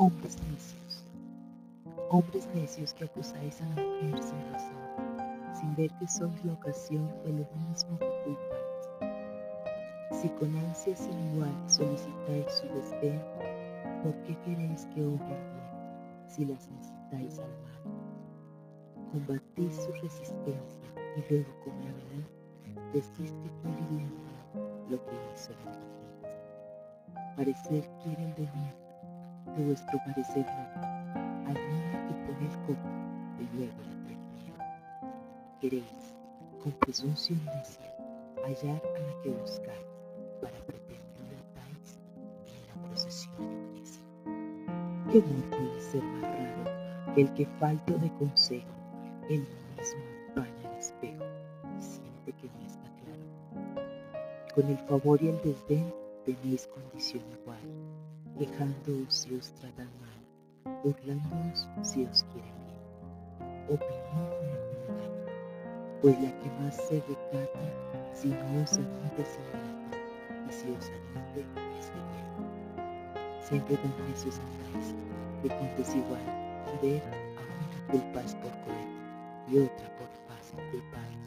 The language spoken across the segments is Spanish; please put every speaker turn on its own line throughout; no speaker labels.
Hombres necios que acusáis a la mujer sin razón, sin ver que sois la ocasión de lo mismo que culpáis. Si con ansia sin igual solicitáis su desdén, ¿por qué queréis que obre bien si las incitáis al mal? Combatís su resistencia y luego con verdad decís que fue lo que hizo la inteligencia. Parecer quieren venir de vuestro parecer no, al niño que pone el copo y luego la termina. Queréis, con presunción necia, hallar a la que buscáis para pretender matáis en la procesión iglesia. ¿Qué amor puede ser más raro que el que falto de consejo, él mismo empaña el espejo y siente que no está claro? Con el favor y el desdén tenéis condición igual quejándoos si os tratan mal, burlándoos si os quieren bien, opinión no pues la que más se recata si no os admite es ingrata, y si os admite es de. Siempre tan necios andáis, de con desigual, ver a una culpas por comer, y otra por fácil culpáis.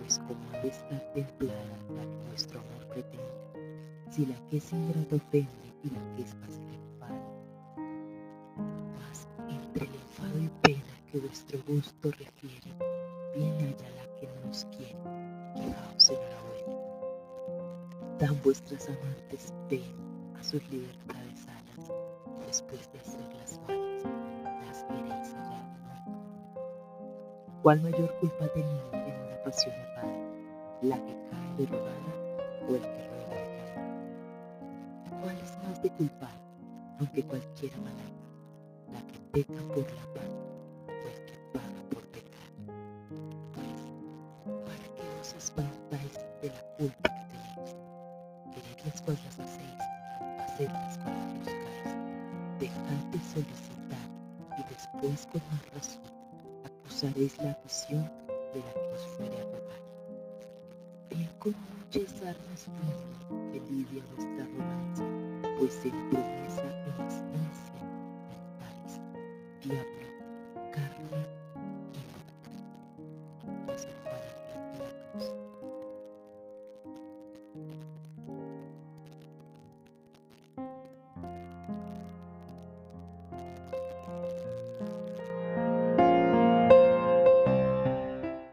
Pues como ha de estar templada la que nuestro amor pretende, si la que es ingrato ofende, y la que es fácil enfado. Mas entre el enfado y pena que vuestro gusto refiere, viene allá la que no os quiere, quedaos enhorabuena. Dan vuestras amantes ven a sus libertades alas, después de hacerlas malas, las queréis hallar ¿Cuál mayor culpa tenía en una pasión errada? ¿La que cae derogada o el que ¿Cuál de culpar, aunque cualquiera malata? La que peca por la paz o el que paga por pecar. Pues, ¿para qué os espantáis de la culpa que tenéis? Quered las cosas hacéis, hacedlas para que buscáis. Dejad de solicitar y después con más razón acusaréis la visión de la que os fuere a robar. Bien con muchas armas tiene que lidia vuestra pois ser promessa é instância, mas via